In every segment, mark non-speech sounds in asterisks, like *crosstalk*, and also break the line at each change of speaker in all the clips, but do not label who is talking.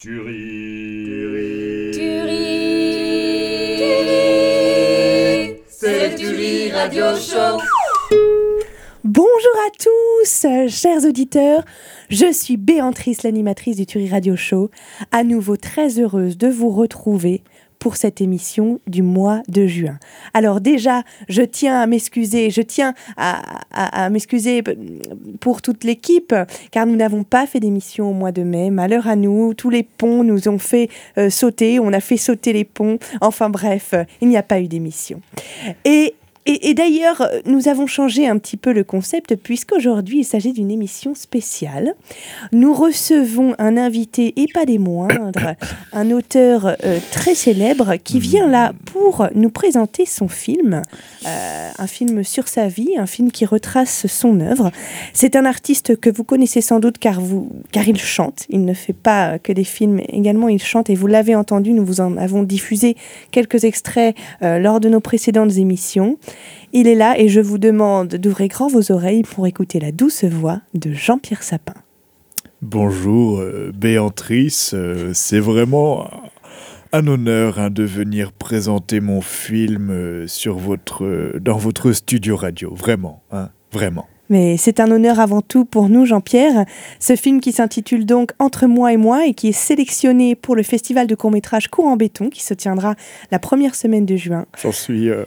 Turi.
Turi. C'est le Turi Radio Show.
Bonjour à tous, chers auditeurs. Je suis Béatrice, l'animatrice du Turi Radio Show. À nouveau très heureuse de vous retrouver pour cette émission du mois de juin. Alors déjà, je tiens à m'excuser, je tiens à, m'excuser pour toute l'équipe, car nous n'avons pas fait d'émission au mois de mai. Malheur à nous, tous les ponts nous ont fait euh, sauter, on a fait sauter les ponts. Enfin bref, il n'y a pas eu d'émission. Et et, d'ailleurs, nous avons changé un petit peu le concept puisqu'aujourd'hui, il s'agit d'une émission spéciale. Nous recevons un invité, et pas des moindres, *coughs* un auteur euh, très célèbre qui vient là pour nous présenter son film, euh, un film sur sa vie, un film qui retrace son œuvre. C'est un artiste que vous connaissez sans doute car, vous, car il chante. Il ne fait pas que des films, également il chante et vous l'avez entendu, nous vous en avons diffusé quelques extraits euh, lors de nos précédentes émissions. Il est là et je vous demande d'ouvrir grand vos oreilles pour écouter la douce voix de Jean-Pierre Sapin.
Bonjour euh, Béatrice, euh, c'est vraiment un honneur hein, de venir présenter mon film euh, sur votre, dans votre studio radio, vraiment, hein, vraiment.
Mais c'est un honneur avant tout pour nous, Jean-Pierre. Ce film qui s'intitule donc Entre moi et moi et qui est sélectionné pour le festival de court-métrage Cours en béton qui se tiendra la première semaine de juin.
J'en suis euh,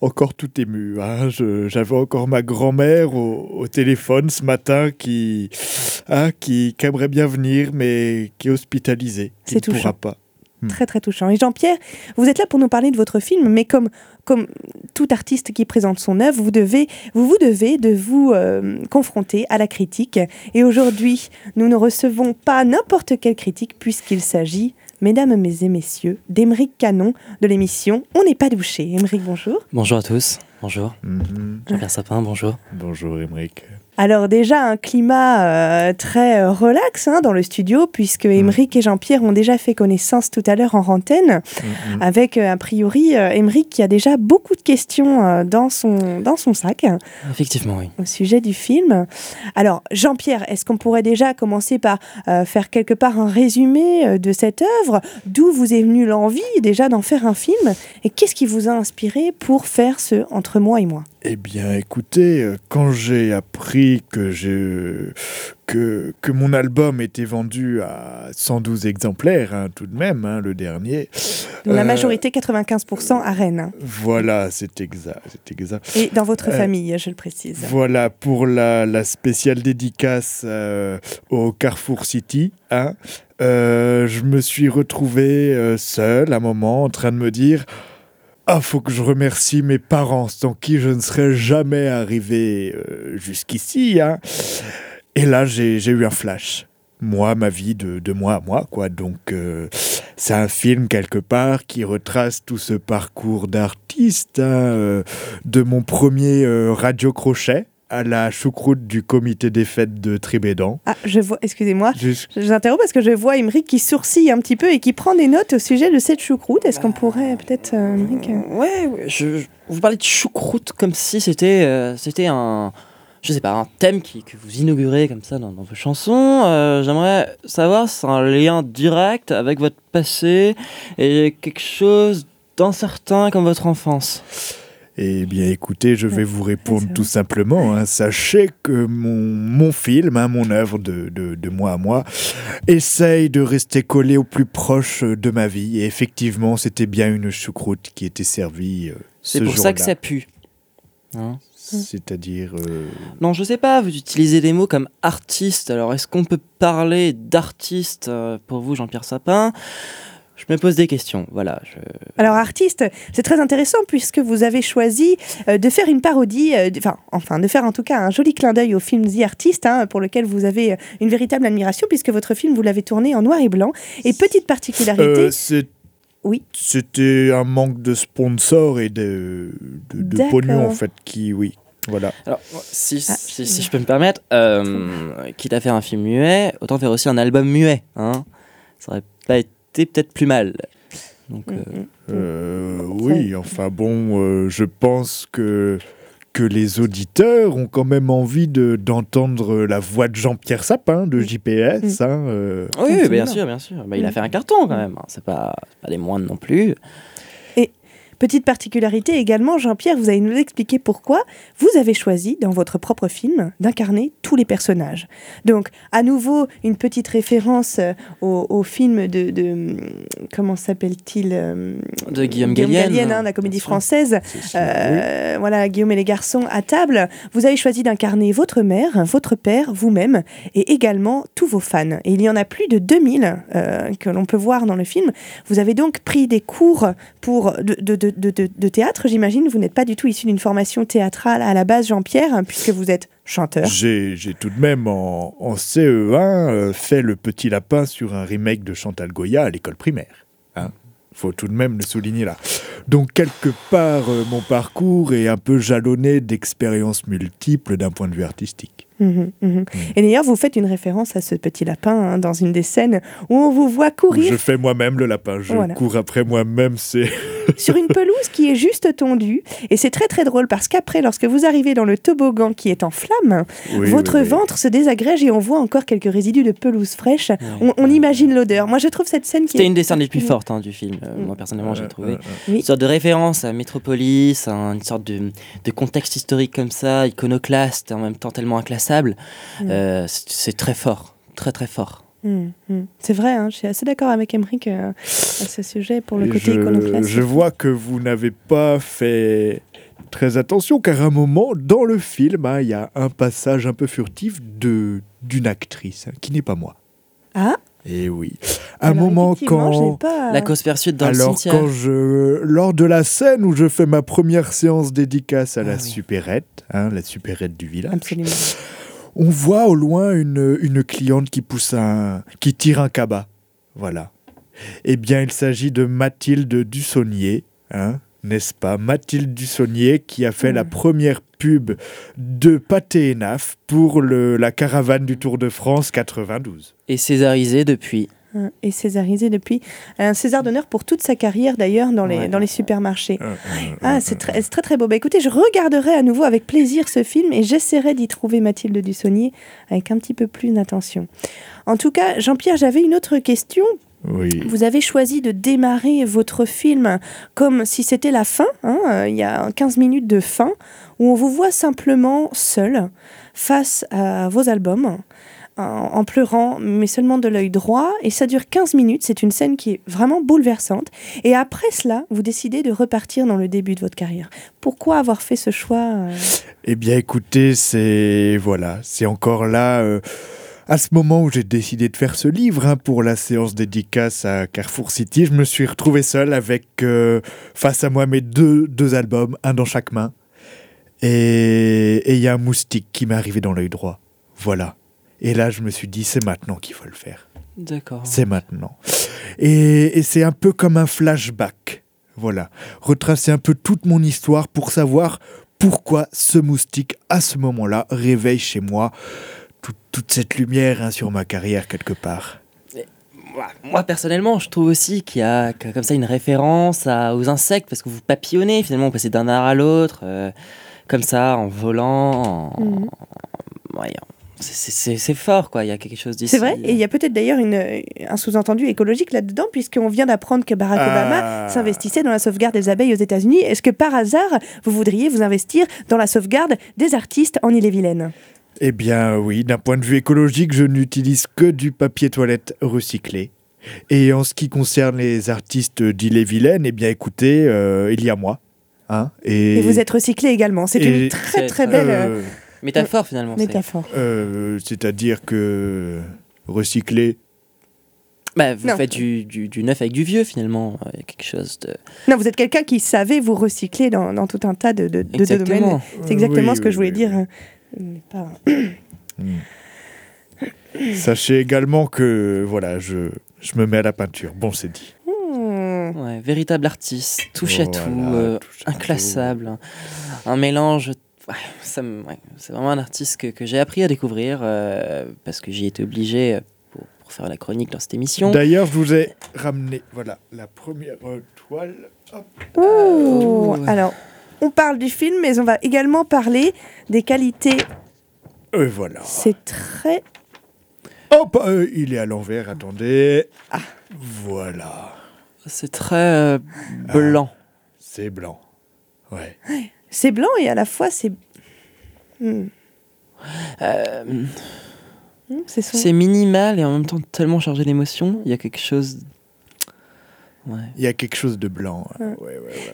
encore tout ému. Hein. J'avais encore ma grand-mère au, téléphone ce matin qui, hein, qui, aimerait bien venir mais qui est hospitalisée.
C'est touchant.
pourra pas.
Hmm. Très très touchant. Et Jean-Pierre, vous êtes là pour nous parler de votre film, mais comme, comme tout artiste qui présente son œuvre, vous devez vous, vous devez de vous euh, confronter à la critique. Et aujourd'hui, nous ne recevons pas n'importe quelle critique puisqu'il s'agit, mesdames et messieurs, d'Emeric Canon de l'émission On n'est pas douché. Emeric, bonjour.
Bonjour à tous. Bonjour.
Mhm.
Jean-Pierre Sapin, bonjour.
Bonjour Emeric.
Alors déjà un climat euh, très euh, relax hein, dans le studio puisque Émeric mm. et Jean-Pierre ont déjà fait connaissance tout à l'heure en rantaine mm, mm. avec euh, a priori Émeric qui a déjà beaucoup de questions dans, son, dans son sac.
Effectivement, oui.
Au sujet du film. Alors Jean-Pierre, est-ce qu'on pourrait déjà commencer par faire quelque part un résumé de cette œuvre? D'où vous est venue l'envie déjà d'en faire un film? Et qu'est-ce qui vous a inspiré pour faire ce Entre moi et moi
eh bien, écoutez, euh, quand j'ai appris que, que, que mon album était vendu à 112 exemplaires, hein, tout de même, hein, le dernier.
la euh, majorité, 95% à Rennes. Hein.
Voilà, c'est exact, exact.
Et dans votre euh, famille, je le précise.
Voilà, pour la, la spéciale dédicace au Carrefour City, je me suis retrouvé seul à un moment en train de me dire ah, faut que je remercie mes parents, sans qui je ne serais jamais arrivé euh, jusqu'ici. Hein. Et là, j'ai eu un flash. Moi, ma vie de, moi à moi, quoi. Donc, euh, c'est un film, quelque part, qui retrace tout ce parcours d'artiste, hein, euh, de mon premier radio crochet à la choucroute du comité des fêtes de Tribédan.
Ah, je vois, excusez-moi, je vous interromps parce que je vois Imric qui sourcille un petit peu et qui prend des notes au sujet de cette choucroute. Est-ce qu'on pourrait peut-être, euh,
euh, Ouais, je, vous parlez de choucroute comme si c'était euh, c'était un, je sais pas, un thème qui, que vous inaugurez comme ça dans, vos chansons. J'aimerais savoir si c'est un lien direct avec votre passé et quelque chose d'incertain comme votre enfance.
Eh bien, écoutez, je vais vous répondre tout simplement. Hein. Sachez que mon, mon film, hein, mon œuvre de, de, de, moi à moi, essaye de rester collé au plus proche de ma vie. Et effectivement, c'était bien une choucroute qui était servie. Euh,
C'est pour ça que ça pue.
Hein C'est-à-dire. Euh,
non, je sais pas, vous utilisez des mots comme artiste. Alors, est-ce qu'on peut parler d'artiste euh, pour vous, Jean-Pierre Sapin? Je me pose des questions. Voilà.
Alors, artiste, c'est très intéressant puisque vous avez choisi euh, de faire une parodie, euh, enfin, enfin, de faire en tout cas un joli clin d'œil au film The Artist, hein, pour lequel vous avez euh, une véritable admiration puisque votre film, vous l'avez tourné en noir et blanc. Et petite particularité.
oui. C'était un manque de sponsors et de, de, pognon, en fait, qui, oui, voilà.
Alors, si, ah, si, si, je peux me permettre, quitte à faire un film muet, autant faire aussi un album muet. Hein ça aurait pas été peut-être plus mal.
Donc, mm, euh, mm, mm. Euh, oui, enfin bon, euh, je pense que que les auditeurs ont quand même envie de- d'entendre la voix de Jean-Pierre Sapin de JPS. hein, euh.
Oui, bien sûr, bien sûr. Bah, il a fait un carton quand même. hein. C'est pas, pas des moindres non plus.
Petite particularité également, Jean-Pierre, vous allez nous expliquer pourquoi vous avez choisi dans votre propre film d'incarner tous les personnages. Donc, à nouveau, une petite référence euh, au, au film de, de, hum, comment s'appelle-t-il euh,
De Guillaume Gallienne,
hein, la comédie française. Euh, Voilà, Guillaume et les garçons à table. Vous avez choisi d'incarner votre mère, votre père, vous-même, et également tous vos fans. Et il y en a plus de 2000 euh, que l'on peut voir dans le film. Vous avez donc pris des cours pour de, de- de- de- théâtre, j'imagine. Vous n'êtes pas du tout issu d'une formation théâtrale à la base, Jean-Pierre, puisque vous êtes chanteur.
J'ai tout de même en, en CE1 euh, fait le petit lapin sur un remake de Chantal Goya à l'école primaire. Hein faut tout de même le souligner là. Donc quelque part, euh, mon parcours est un peu jalonné d'expériences multiples d'un point de vue artistique.
Mhm, mhm. Et d'ailleurs, vous faites une référence à ce petit lapin hein, dans une des scènes où on vous voit courir
Je fais moi-même le lapin, je
Voilà.
cours après moi-même, c'est... *laughs*
sur une pelouse qui est juste tondue. Et c'est très très drôle parce qu'après, lorsque vous arrivez dans le toboggan qui est en flamme,
Oui,
votre
oui, oui.
ventre se désagrège et on voit encore quelques résidus de pelouse fraîche. On, on imagine l'odeur. Moi, je trouve cette scène qui
C'était
est
une des scènes les plus fortes hein, du film. euh,
Mm.
Moi, personnellement, j'ai
Euh,
trouvé.
euh.
Une sorte de référence à Métropolis, à une sorte de, de contexte historique comme ça, iconoclaste, et en même temps tellement inclassable.
Mm.
Euh, c'est très fort, très très fort.
Hum, hum. C'est vrai, hein, je suis assez d'accord avec Emmerich euh, à ce sujet pour le
Et
côté
je,
iconoclaste.
je vois que vous n'avez pas fait très attention, car à un moment, dans le film, hein, il y a un passage un peu furtif de d'une actrice, hein, qui n'est pas moi.
Ah,
Et oui. Un
alors,
moment quand...
pas...
La cause persuade dans le
Alors
cimetière.
quand je... Lors de la scène où je fais ma première séance dédicace à la
Ah oui.
supérette, hein, la supérette du village,
Absolument.
on voit au loin une, une cliente qui pousse un... qui tire un cabas. Voilà. Eh bien, il s'agit de Mathilde Dussonnier, hein, n'est-ce pas Mathilde Dussonnier qui a fait la première pub de Pâté et Naf pour le, la caravane du Tour de France 92.
Et césarisé depuis.
Hein, Et césarisé depuis. Un César d'honneur pour toute sa carrière d'ailleurs dans les,
Ouais.
dans les supermarchés.
Euh, euh,
Ah, c'est très, très très beau. Bah, écoutez, je regarderai à nouveau avec plaisir ce film et j'essaierai d'y trouver Mathilde Dussonnier avec un petit peu plus d'attention. En tout cas, Jean-Pierre, j'avais une autre question.
Oui.
Vous avez choisi de démarrer votre film comme si c'était la fin. hein, euh, Il y a 15 minutes de fin où on vous voit simplement seul face à vos albums. En, en pleurant, mais seulement de l'œil droit, et ça dure 15 minutes. C'est une scène qui est vraiment bouleversante. Et après cela, vous décidez de repartir dans le début de votre carrière. Pourquoi avoir fait ce choix euh,
Eh bien, écoutez, c'est voilà, c'est encore là. euh, à ce moment où j'ai décidé de faire ce livre hein, pour la séance dédicace à Carrefour City, je me suis retrouvé seul avec euh, face à moi mes deux, deux albums, un dans chaque main. Et il y a un moustique qui m'est arrivé dans l'œil droit. Voilà. Et là, je me suis dit, c'est maintenant qu'il faut le faire.
D'accord.
C'est maintenant. Et, et c'est un peu comme un flashback. Voilà. Retracer un peu toute mon histoire pour savoir pourquoi ce moustique, à ce moment-là, réveille chez moi tout- toute cette lumière hein, sur ma carrière quelque part.
Moi, personnellement, je trouve aussi qu'il y a comme ça une référence à- aux insectes parce que vous papillonnez finalement, vous passez d'un art à l'autre, euh, comme ça, en volant. en-
Mhm.
Ouais, c'est- c'est c'est- c'est fort quoi, il y a quelque chose d'ici.
C'est vrai, et il y a peut-être d'ailleurs une- un sous-entendu écologique là-dedans, puisqu'on vient d'apprendre que Barack
Ah.
Obama s'investissait dans la sauvegarde des abeilles aux États-Unis. Est-ce que par hasard, vous voudriez vous investir dans la sauvegarde des artistes en Ille-et-Vilaine?
Eh bien oui, d'un point de vue écologique, je n'utilise que du papier toilette recyclé. Et en ce qui concerne les artistes d'Ille-et-Vilaine, eh bien écoutez, euh, il y a moi. Hein, et
Et vous êtes recyclé également. C'est
Et-
une très très belle euh,
euh,
Métaphore finalement.
métaphore.
euh, C'est-à-dire que recycler,
Bah, vous
Non.
faites du, du, du neuf avec du vieux finalement. Il y a quelque chose de.
Non, vous êtes quelqu'un qui savait vous recycler dans, dans tout un tas de, de- de- de domaines.
Exactement.
C'est exactement
Oui,
ce que
oui,
je voulais
oui,
dire. Mais pas-
Sachez également que voilà, je, je me mets à la peinture. Bon, c'est dit.
Hmm.
Ouais, véritable artiste, touche à
Voilà,
tout, euh,
touche à
inclassable, un, un mélange. ouais, c'est vraiment un artiste que, que j'ai appris à découvrir euh, parce que j'y étais obligé pour, pour faire la chronique dans cette émission.
D'ailleurs, je vous ai ramené voilà la première euh, toile. Hop.
Oh,
Oh.
Alors, on parle du film, mais on va également parler des qualités.
Et voilà.
C'est très.
Hop, euh, il est à l'envers, attendez.
Ah.
Voilà.
C'est très euh, blanc.
C'est blanc. Ouais.
C'est blanc et à la fois c'est. Hmm.
Euh,
Hmm, c'est
minimal et en même temps tellement chargé d'émotions. Il y a quelque chose ouais.
Il y a quelque chose de blanc.
Ouais.
Ouais, ouais, ouais,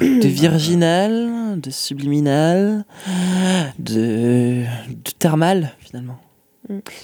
ouais.
de virginal, de subliminal, de, de thermal finalement.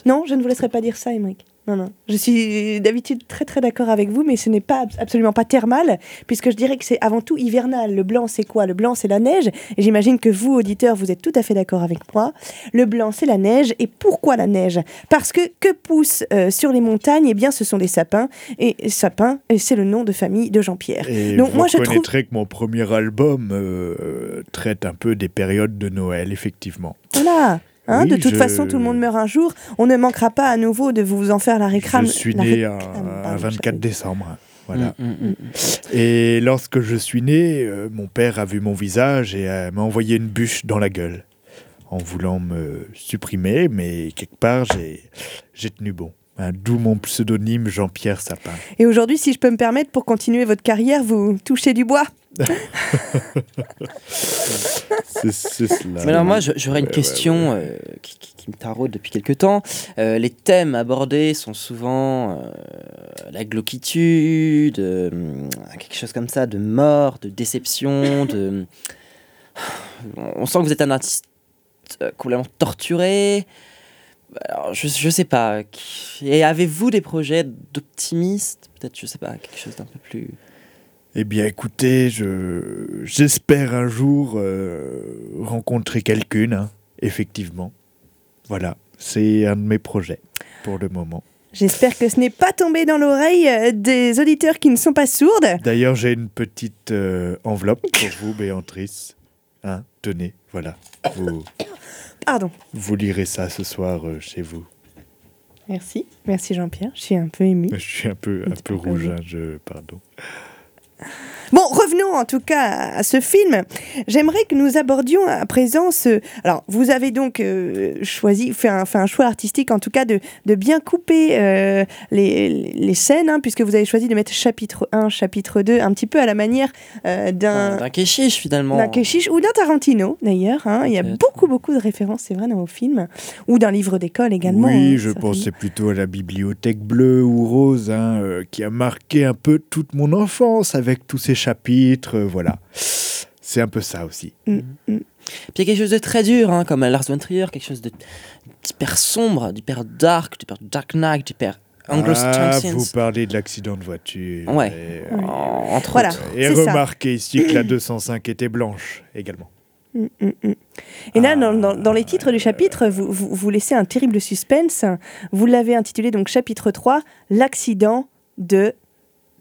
Non, je ne vous laisserai pas dire ça, Émeric. Non, non. Je suis d'habitude très très d'accord avec vous, mais ce n'est pas absolument pas thermal, puisque je dirais que c'est avant tout hivernal. Le blanc, c'est quoi? Le blanc, c'est la neige. Et j'imagine que vous, auditeurs, vous êtes tout à fait d'accord avec moi. Le blanc, c'est la neige. Et pourquoi la neige? Parce que que pousse euh, sur les montagnes? Eh bien, ce sont des sapins. Et sapins, et c'est le nom de famille de Jean-Pierre. Donc
vous
moi, je trouve
que mon premier album euh, traite un peu des périodes de Noël, effectivement.
Voilà. Hein,
Oui,
de toute
je-
façon, tout le monde meurt un jour. On ne manquera pas à nouveau de vous en faire la réclame.
je suis né un,
réclame,
un
pardon,
24
j'avais-
décembre. Voilà.
Mm, mm, mm.
Et lorsque je suis né, euh, mon père a vu mon visage et euh, m'a envoyé une bûche dans la gueule en voulant me supprimer, mais quelque part j'ai j'ai tenu bon. Hein, D'où mon pseudonyme Jean-Pierre Sapin.
Et aujourd'hui, si je peux me permettre, pour continuer votre carrière, vous touchez du bois?
C'est cela.
Mais alors moi, j'aurais une
Ouais, ouais,
question euh, qui, qui- qui me taraude depuis quelque temps. Euh, les thèmes abordés sont souvent euh, la glauquitude, quelque chose comme ça, de mort, de déception, de... On sent que vous êtes un artiste complètement torturé. Alors, je, je sais pas. Et avez-vous des projets d'optimiste Peut-être, je sais pas, quelque chose d'un peu plus...
Eh bien, écoutez, je j'espère un jour euh, rencontrer quelqu'une, hein, effectivement. Voilà, c'est un de mes projets pour le moment.
J'espère que ce n'est pas tombé dans l'oreille euh, des auditeurs qui ne sont pas sourdes.
D'ailleurs, j'ai une petite euh, enveloppe pour vous, Béatrice. Hein, tenez, voilà. Vous,
Pardon.
vous lirez ça ce soir euh, chez vous.
Merci. Merci Jean-Pierre. Je suis un peu émue.
Je suis un peu, un peu rouge, hein, je, pardon.
Bon, revenons en tout cas à ce film. J'aimerais que nous abordions à présent ce... Alors, vous avez donc euh, choisi, fait un, fait un choix artistique en tout cas de, de bien couper euh, les, les scènes, hein, puisque vous avez choisi de mettre chapitre 1, chapitre 2, un petit peu à la manière euh, d'un...
D'un kéchiche finalement.
d'un Keshish ou d'un Tarantino d'ailleurs. hein. Il y a beaucoup beaucoup de références, c'est vrai, dans vos films. Ou d'un livre d'école également.
Oui,
hein,
je pensais plutôt à la bibliothèque bleue ou rose, hein, euh, qui a marqué un peu toute mon enfance avec tous ces chapitres. Euh, voilà, c'est un peu ça aussi.
Mm, mm.
Puis il y a quelque chose de très dur, hein, comme Lars von Trier, quelque chose de- d'hyper sombre, d'hyper dark, d'hyper Dark Knight, d'hyper
ah, vous parlez de l'accident de voiture.
Ouais.
Et,
Ouais.
En- Entre
Voilà.
autres.
et
c'est ça.
remarquez ici que la *clears throat* 205 était blanche également.
Mm, mm, mm. Et là,
Ah.
dans, dans- dans les titres du chapitre, vous, vous, vous laissez un terrible suspense. Vous l'avez intitulé donc chapitre 3, l'accident de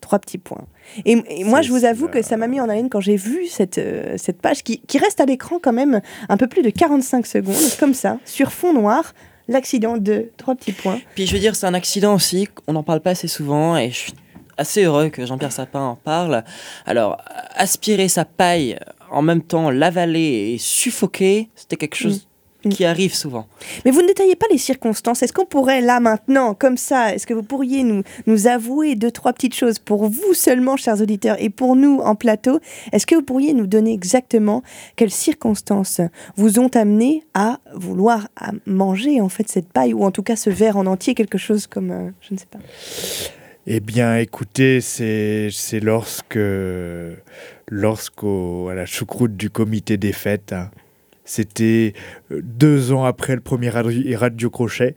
trois petits points. Et, et moi, je vous avoue que ça m'a mis en haleine quand j'ai vu cette, euh, cette page qui, qui reste à l'écran quand même un peu plus de 45 secondes, comme ça, sur fond noir, l'accident de trois petits points.
Puis je veux dire, c'est un accident aussi, on n'en parle pas assez souvent, et je suis assez heureux que Jean-Pierre Sapin en parle. Alors, aspirer sa paille, en même temps l'avaler et suffoquer, c'était quelque chose
Mm.
Qui arrive souvent.
Mais vous ne détaillez pas les circonstances. Est-ce qu'on pourrait, là, maintenant, comme ça, est-ce que vous pourriez nous, nous avouer deux, trois petites choses pour vous seulement, chers auditeurs, et pour nous en plateau? Est-ce que vous pourriez nous donner exactement quelles circonstances vous ont amené à vouloir à manger, en fait, cette paille, ou en tout cas ce verre en entier, quelque chose comme, euh, je ne sais pas.
Eh bien, écoutez, c'est c'est lorsque, lorsqu'au à la choucroute du comité des fêtes, hein, c'était euh, deux ans après le premier radio, radio crochet,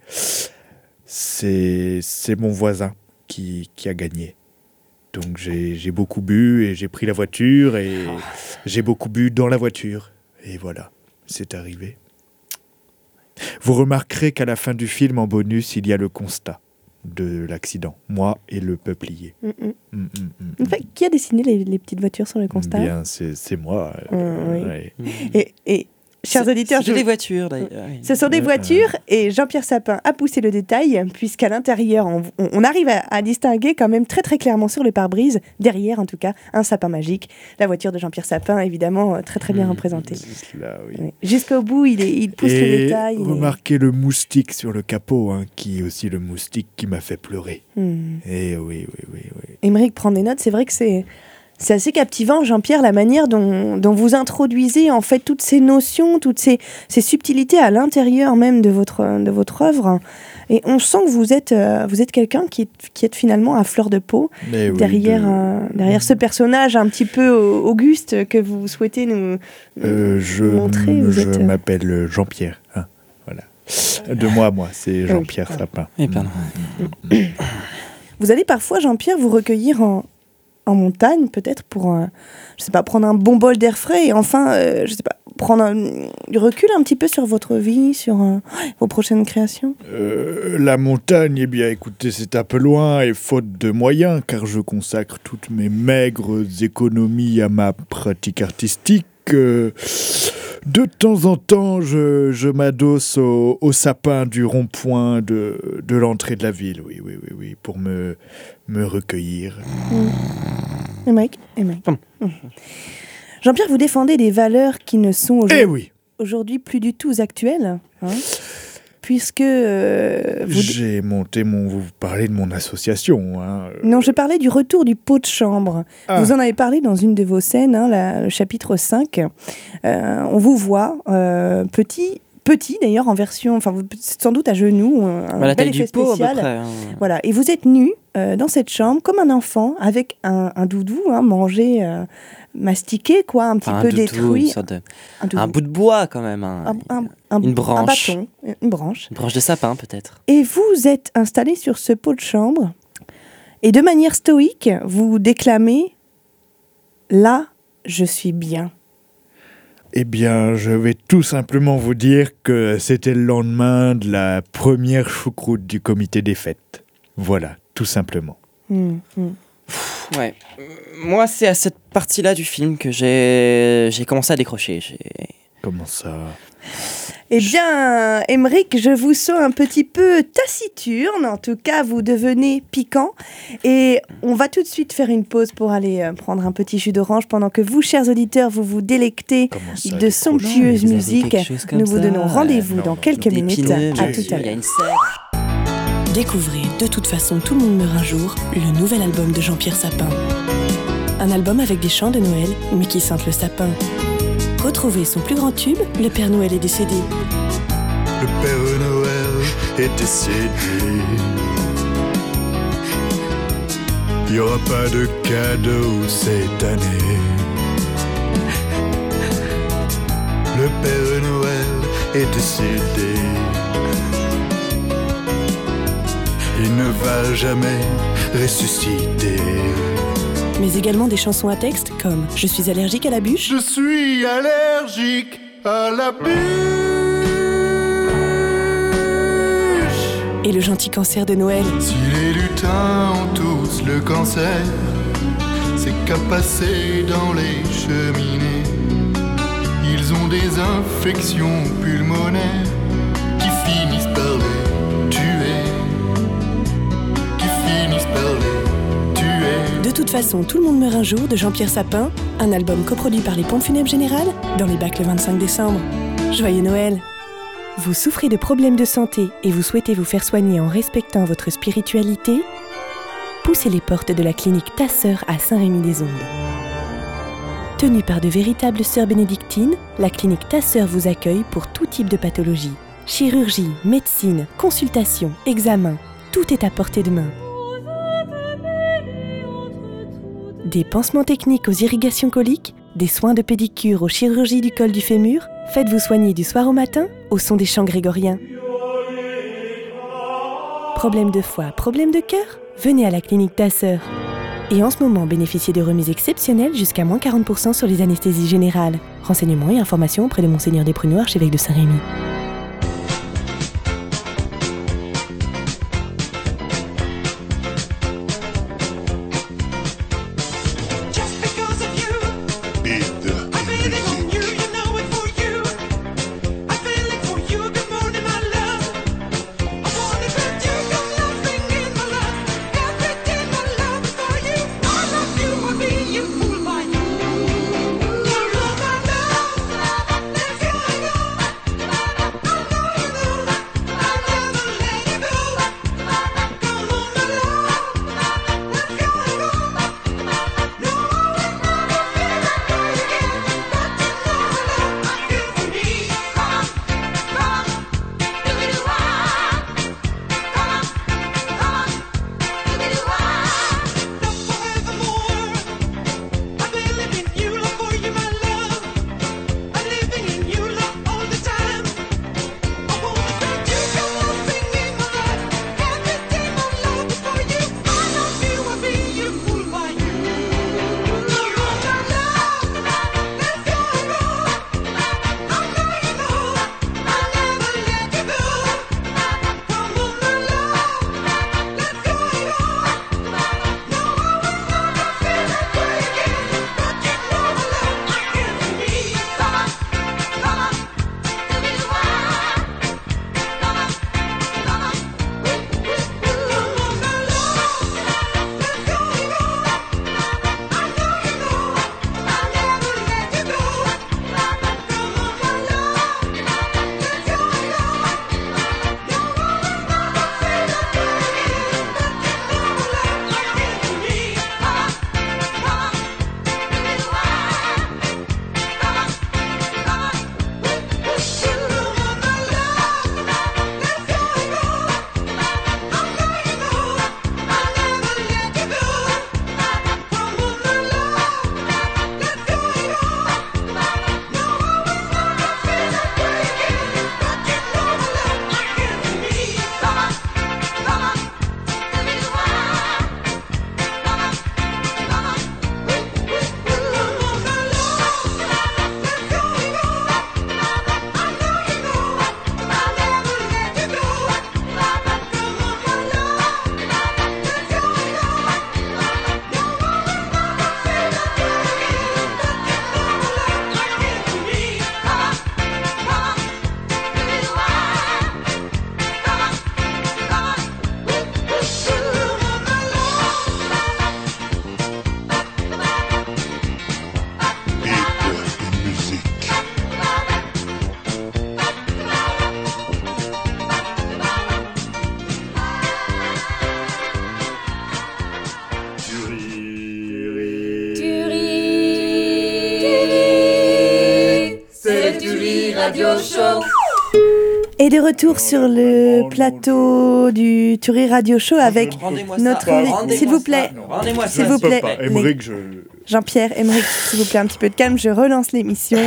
c'est c'est mon voisin qui, qui a gagné. Donc j'ai j'ai beaucoup bu et j'ai pris la voiture et j'ai beaucoup bu dans la voiture. Et voilà, c'est arrivé. Vous remarquerez qu'à la fin du film, en bonus, il y a le constat de l'accident. Moi et le peuplier.
Mm, mm.
Mm.
En fait, qui a dessiné les, les petites voitures sur le constat?
Bien, c'est c'est moi.
Mm, oui.
ouais.
Et, et chers auditeurs,
C'est
je-
des voitures d'ailleurs.
ce sont des
Euh,
voitures et Jean-Pierre Sapin a poussé le détail puisqu'à l'intérieur, on, arrive à, à distinguer quand même très très clairement sur le pare-brise, derrière en tout cas, un sapin magique. La voiture de Jean-Pierre Sapin, évidemment, euh, très très bien
Mhm.
représentée.
Là, oui.
Oui. Jusqu'au bout, il, est, il pousse le détail.
remarquez le moustique sur le capot, hein, qui est aussi le moustique qui m'a fait pleurer.
Hmm.
Et oui, oui, oui, oui.
Émeric prend des notes, c'est vrai que c'est c'est assez captivant, Jean-Pierre, la manière dont, dont vous introduisez en fait toutes ces notions, toutes ces, ces subtilités à l'intérieur même de votre, de votre œuvre. Et on sent que vous êtes, euh, vous êtes quelqu'un qui, est- qui est finalement à fleur de peau
Mais oui,
derrière,
de-
euh, derrière ce personnage un petit peu au- auguste que vous souhaitez nous.
Euh, je
montrer, vous
je
êtes,
m'appelle Jean-Pierre. hein, voilà. De moi, moi, c'est Jean-Pierre Sapin.
Pardon.
Vous allez parfois, Jean-Pierre, vous recueillir en, en montagne, peut-être pour, je sais pas, prendre un bon bol d'air frais et enfin, euh, je sais pas, prendre un, du recul un petit peu sur votre vie, sur euh, vos prochaines créations.
Euh, la montagne, eh bien, écoutez, c'est un peu loin et faute de moyens, car je consacre toutes mes maigres économies à ma pratique artistique. De temps en temps, je, je m'adosse au, au sapin du rond-point de, de l'entrée de la ville, oui, oui, oui, oui, pour me, me recueillir.
Et Mike, et Mike. Jean-Pierre, vous défendez des valeurs qui ne sont
Eh
aujourd'hui
oui,
aujourd'hui plus du tout actuelles, hein, puisque euh, vous...
j'ai monté mon. Vous parlez de mon association. Hein.
Non, je parlais du retour du pot de chambre.
Ah.
Vous en avez parlé dans une de vos scènes, hein, la- le chapitre 5. Euh, on vous voit euh, petit, petit d'ailleurs, en version, enfin, vous- sans doute à genoux, un,
Bah, la
bel effet
pot à peu
spécial.
près. hein.
Voilà, et vous êtes nu euh, dans cette chambre comme un enfant avec un, un doudou, hein, mangé, euh, mastiqué, quoi, un petit
Enfin, un
peu détruit.
sorte de-
Un.
Un bout de bois quand même. hein.
Un- un- un-
une
un
branche.
bâton, une branche.
Une branche de sapin peut-être.
Et vous êtes installé sur ce pot de chambre et de manière stoïque, vous déclamez Là, je suis bien.
Eh bien, je vais tout simplement vous dire que c'était le lendemain de la première choucroute du comité des fêtes. Voilà, tout simplement.
Hmm, hmm.
Ouais. Moi, c'est à cette partie-là du film que j'ai j'ai commencé à décrocher. J'ai-
Comment ça?
Eh bien, Émeric, je vous sens un petit peu taciturne. En tout cas, vous devenez piquant. Et on va tout de suite faire une pause pour aller euh, prendre un petit jus d'orange pendant que vous, chers auditeurs, vous vous délectez
ça
de
chose comme
Nous vous
ça,
donnons rendez-vous
non,
dans
non,
quelques minutes.
pineux,
À tout à l'heure.
Découvrez De toute façon, tout le monde meurt un jour, le nouvel album de Jean-Pierre Sapin. Un album avec des chants de Noël, mais qui sentent le sapin. Retrouvez son plus grand tube, Le Père Noël est décédé.
Le Père Noël est décédé. Il n'y aura pas de cadeau cette année. Le Père Noël est décédé. Il ne va jamais ressusciter.
Mais également des chansons à texte comme Je suis allergique à la bûche,
Je suis allergique à la bûche.
et Le gentil cancer de Noël.
Si les lutins ont tous le cancer, c'est qu'à passer dans les cheminées, ils ont des infections pulmonaires
toute façon, tout le monde meurt un jour de Jean-Pierre Sapin, un album coproduit par les Pompes Funèbres Générales, dans les bacs le 25 décembre. Joyeux Noël Vous souffrez de problèmes de santé et vous souhaitez vous faire soigner en respectant votre spiritualité? Poussez les portes de la clinique Ta Sœur à Saint-Rémy-des-Ondes. Tenue par de véritables sœurs bénédictines, la clinique Ta Sœur vous accueille pour tout type de pathologie. Chirurgie, médecine, consultation, examen, tout est à portée de main. Des pansements techniques aux irrigations coliques, des soins de pédicure aux chirurgies du col du fémur, faites-vous soigner du soir au matin au son des chants grégoriens. Problème de foie, problème de cœur? Venez à la clinique Ta. Et en ce moment, bénéficiez de remises exceptionnelles jusqu'à moins 40% sur les anesthésies générales. Renseignements et informations auprès de Monseigneur des Pruneaux, archevêque de Saint-Rémy.
Radio Show.
Et de retour sur le plateau du Turi Radio Show avec notre
Rendez-moi
s'il vous plaît. S'il vous plaît. Jean-Pierre, Émeric, s'il vous plaît, un petit peu de calme, je relance l'émission.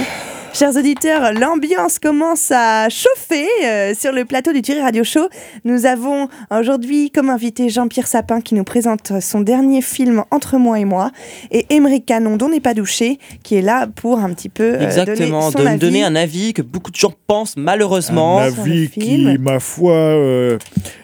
Chers auditeurs, l'ambiance commence à chauffer euh, sur le plateau du Thierry Radio Show. Nous avons aujourd'hui comme invité Jean-Pierre Sapin qui nous présente son dernier film Entre moi et moi et Émeric Canon dont n'est pas douché qui est là pour un petit peu euh,
Exactement,
donner son
de
avis.
donner un avis que beaucoup de gens pensent malheureusement.
un avis qui, ma foi, euh,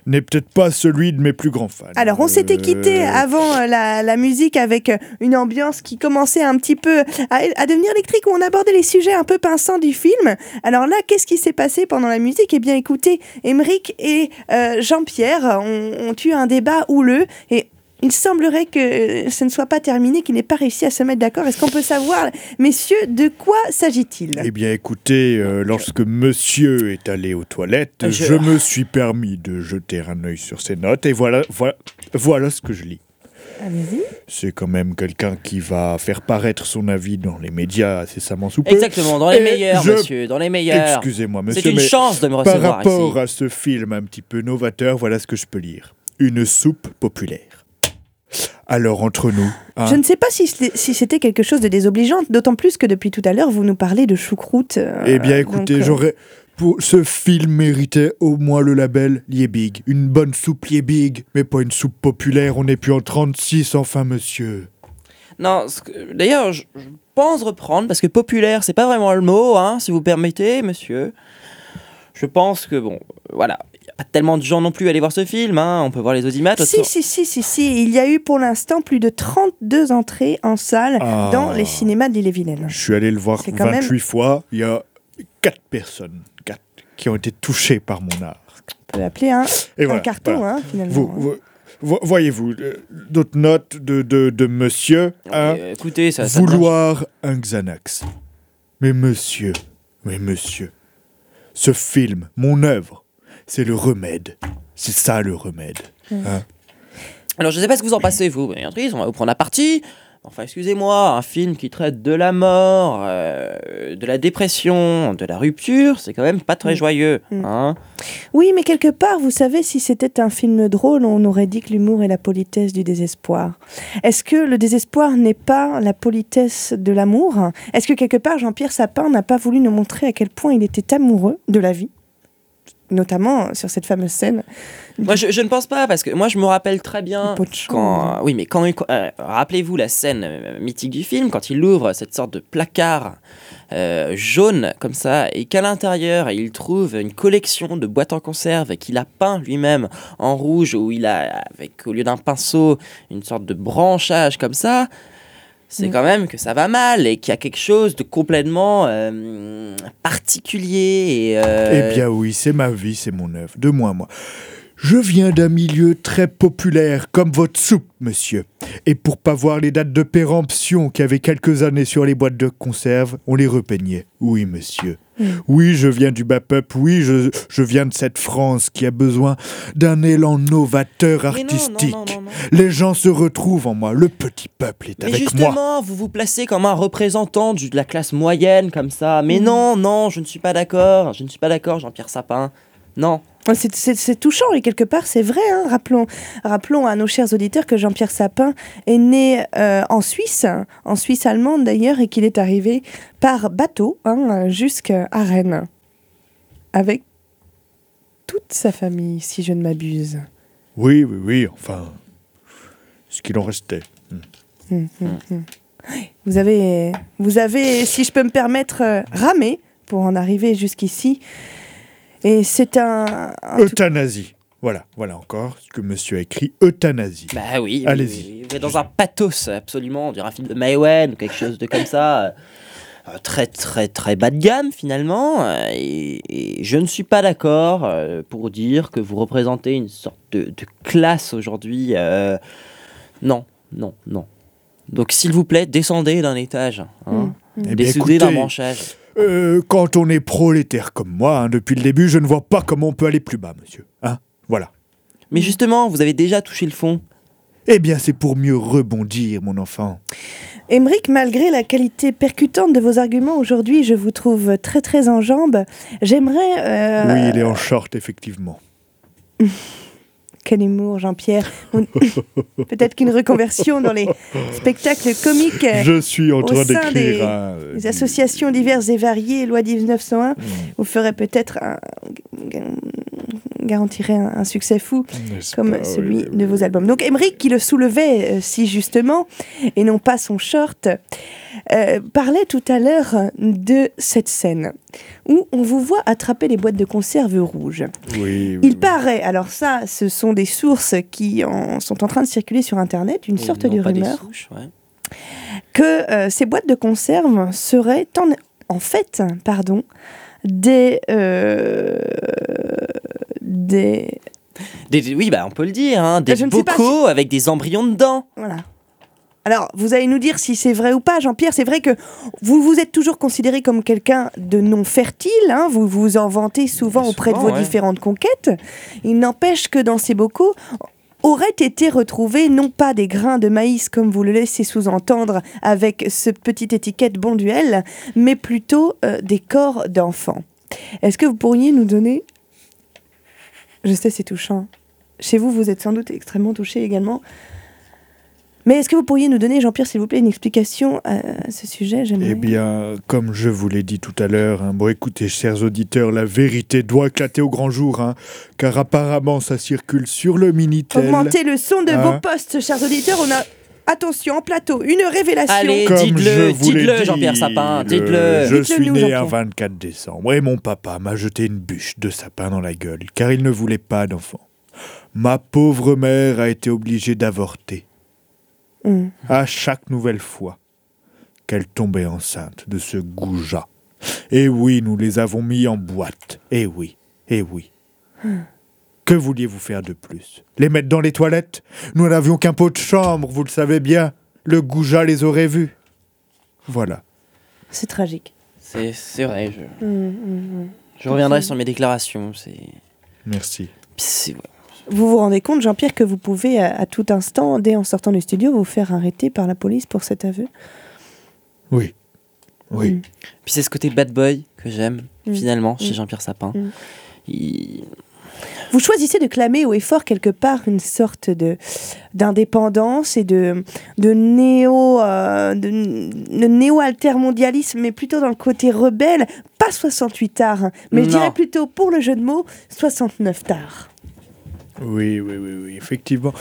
n'est peut-être pas celui de mes plus grands fans.
Alors, on s'était
Euh,
quitté avant euh, la, la musique avec euh, une ambiance qui commençait un petit peu à, à devenir électrique, où on abordait les sujets un peu pinçants du film. Alors là, qu'est-ce qui s'est passé pendant la musique? Eh bien, écoutez, Émeric et euh, Jean-Pierre ont, ont eu un débat houleux et il semblerait que euh, ce ne soit pas terminé, qu'ils n'aient pas réussi à se mettre d'accord. Est-ce qu'on peut savoir, messieurs, de quoi s'agit-il?
Eh bien, écoutez, euh, lorsque monsieur est allé aux toilettes,
Je-
je... me suis permis de jeter un œil sur ses notes et voilà, voilà, voilà ce que je lis.
Allez-y.
C'est quand même quelqu'un qui va faire paraître son avis dans les médias incessamment sous peu.
Exactement, dans les
Et
meilleurs,
je-
monsieur, dans les meilleurs.
Excusez-moi,
C'est
monsieur,
une
mais
chance de me
par
recevoir
rapport
ici.
à ce film un petit peu novateur, voilà ce que je peux lire. Une soupe populaire. Alors, entre nous, hein,
Je ne sais pas si c'était quelque chose de désobligeant, d'autant plus que depuis tout à l'heure, vous nous parlez de choucroute. euh,
Eh bien, écoutez,
euh,
j'aurais. Pour ce film méritait au moins le label Liebig. Une bonne soupe Liebig, mais pas une soupe populaire. On n'est plus en 36, enfin, monsieur.
Non, d'ailleurs, je, je pense reprendre, parce que populaire, c'est pas vraiment le mot, hein, si vous permettez, monsieur. Je pense que, bon, voilà, pas tellement de gens non plus à aller voir ce film, hein, on peut voir les audimates.
Si, si, si, si, si, il y a eu pour l'instant plus de 32 entrées en salle
Ah.
dans les cinémas d'Ille-et-Vilaine.
Je suis allé le voir
C'est quand
28
même-
fois. Il y a 4 personnes, 4, qui ont été touchées par mon art.
On peut l'appeler un,
Et
un
voilà,
carton,
voilà.
hein, finalement.
Vous, vous- vo- voyez-vous, euh, d'autres notes de, de, de monsieur, hein,
Euh, écoutez, ça,
vouloir un Xanax. Mais monsieur, mais monsieur, ce film, mon œuvre, c'est le remède. C'est ça le remède. hein.
Alors, je sais pas ce que vous en passez, vous, Béatrice, on va vous prendre la partie. Enfin, excusez-moi, un film qui traite de la mort, euh, de la dépression, de la rupture, c'est quand même pas très
Mm.
joyeux.
Mm.
Hein
Oui, mais quelque part, vous savez, si c'était un film drôle, on aurait dit que l'humour est la politesse du désespoir. Est-ce que le désespoir n'est pas la politesse de l'amour? Est-ce que quelque part, Jean-Pierre Sapin n'a pas voulu nous montrer à quel point il était amoureux de la vie? Notamment sur cette fameuse scène.
Moi, je, je ne pense pas, parce que moi, je me rappelle très bien. Quand, oui, mais quand, euh, rappelez-vous la scène euh, mythique du film, quand il ouvre cette sorte de placard euh, jaune comme ça, et qu'à l'intérieur il trouve une collection de boîtes en conserve qu'il a peint lui-même en rouge, où il a, avec au lieu d'un pinceau, une sorte de branchage comme ça. C'est
Mm.
quand même que ça va mal et qu'il y a quelque chose de complètement euh, particulier. Et, euh,
Eh bien oui, c'est ma vie, c'est mon œuvre, de moi, moi. Je viens d'un milieu très populaire, comme votre soupe, monsieur. Et pour pas voir les dates de péremption qu'il y avait quelques années sur les boîtes de conserve, on les repeignait. Oui, monsieur.
Mm.
Oui, je viens du bas peuple, oui, je, je viens de cette France qui a besoin d'un élan novateur artistique.
non, non, non.
Les gens se retrouvent en moi, le petit peuple est
Mais
avec
justement,
moi.
vous vous placez comme un représentant du- de la classe moyenne, comme ça. Mais
Mm.
non, non, je ne suis pas d'accord. Je ne suis pas d'accord, Jean-Pierre Sapin. Non.
C'est- touchant et quelque part c'est vrai. hein. Rappelons, rappelons à nos chers auditeurs que Jean-Pierre Sapin est né euh, en Suisse, en Suisse allemande d'ailleurs, et qu'il est arrivé par bateau hein, jusqu'à Rennes avec toute sa famille, si je ne m'abuse.
Oui, oui, oui, enfin, ce qu'il en restait.
Hum, hum, hum. Vous avez, vous avez, si je peux me permettre, euh, ramé pour en arriver jusqu'ici. Et c'est un,
Euthanasie. Voilà, voilà encore ce que monsieur a écrit, euthanasie.
Bah oui.
Allez-y.
oui, Vous êtes dans un pathos, absolument. On dirait un film de Maïwen ou quelque chose de comme ça. euh, euh, très, très, très bas de gamme, finalement. euh, Et, et je ne suis pas d'accord euh, pour dire que vous représentez une sorte de, de classe aujourd'hui. euh, non, non, non. Donc, s'il vous plaît, descendez d'un étage. Hein,
Mm.
Eh bien,
Descendez d'un branchage.
Euh, quand on est prolétaire comme moi, hein, depuis le début, je ne vois pas comment on peut aller plus bas, monsieur. Hein voilà.
Mais justement, vous avez déjà touché le fond.
Eh bien, c'est pour mieux rebondir, mon enfant.
Émeric, malgré la qualité percutante de vos arguments aujourd'hui, je vous trouve très très en jambes. J'aimerais... euh,
Oui, il est en short, effectivement. *laughs*
Quel humour, Jean-Pierre. *laughs* Peut-être qu'une reconversion dans les spectacles comiques euh,
Je suis en train
sein des-
d'écrire un... euh,
des associations diverses et variées, loi 1901,
Mm,
vous ferait peut-être un, garantirait un, un succès fou comme
pas,
celui
oui, oui,
de vos albums. Donc Emmerich, qui le soulevait euh, si justement, et non pas son short, euh, parlait tout à l'heure de cette scène où on vous voit attraper les boîtes de conserve rouges.
Oui,
Il
oui.
paraît, alors ça, ce sont des sources qui en- sont en train de circuler sur Internet, une
Et
sorte de rumeur,
souches, ouais.
que euh, ces boîtes de conserve seraient en, en fait, pardon, des, euh, des,
oui, bah, on peut le dire, hein, des bocaux avec des embryons dedans.
Voilà. Alors, vous allez nous dire si c'est vrai ou pas, Jean-Pierre. C'est vrai que vous vous êtes toujours considéré comme quelqu'un de non fertile. hein, vous vous en vantez souvent auprès de vos
ouais.
différentes conquêtes. Il n'empêche que dans ces bocaux auraient été retrouvés non pas des grains de maïs comme vous le laissez sous-entendre avec ce petite étiquette bon duel, mais plutôt euh, des corps d'enfants. Est-ce que vous pourriez nous donner... Je sais, c'est touchant. Chez vous, vous êtes sans doute extrêmement touché également. Mais est-ce que vous pourriez nous donner, Jean-Pierre, s'il vous plaît, une explication à ce sujet?
Eh bien, comme je vous l'ai dit tout à l'heure, hein, bon écoutez, chers auditeurs, la vérité doit éclater au grand jour, hein, car apparemment ça circule sur le Minitel.
Augmentez le son de
Hein?
vos postes, chers auditeurs. On a, attention, en plateau, une révélation.
Allez,
Comme
dites-le,
je vous l'ai
dites-le,
dit,
Jean-Pierre Sapin,
le-
dites-le.
Je
Dites-le
suis
nous,
né
Jean-Pierre.
un 24 décembre et mon papa m'a jeté une bûche de sapin dans la gueule, car il ne voulait pas d'enfant. Ma pauvre mère a été obligée d'avorter
Hum.
à chaque nouvelle fois qu'elle tombait enceinte de ce goujat. Et oui, nous les avons mis en boîte. Et oui, et oui. Que vouliez-vous faire de plus? Les mettre dans les toilettes? Nous n'avions qu'un pot de chambre, vous le savez bien. Le goujat les aurait vus. Voilà.
C'est tragique.
C'est c'est vrai, je,
hum, hum.
je reviendrai sur mes déclarations. C'est.
Merci.
c'est-.
Vous vous rendez compte, Jean-Pierre, que vous pouvez à, à tout instant, dès en sortant du studio, vous faire arrêter par la police pour cet aveu?
Oui. Oui.
Puis c'est ce côté bad boy que j'aime, finalement, chez. Jean-Pierre Sapin. Il-
Vous choisissez de clamer haut et fort quelque part une sorte de d'indépendance et de de néo euh, de, de néo altermondialisme, mais plutôt dans le côté rebelle, pas 68 art, hein, mais je dirais plutôt pour le jeu de mots 69 tard.
Oui, oui, oui, oui, effectivement.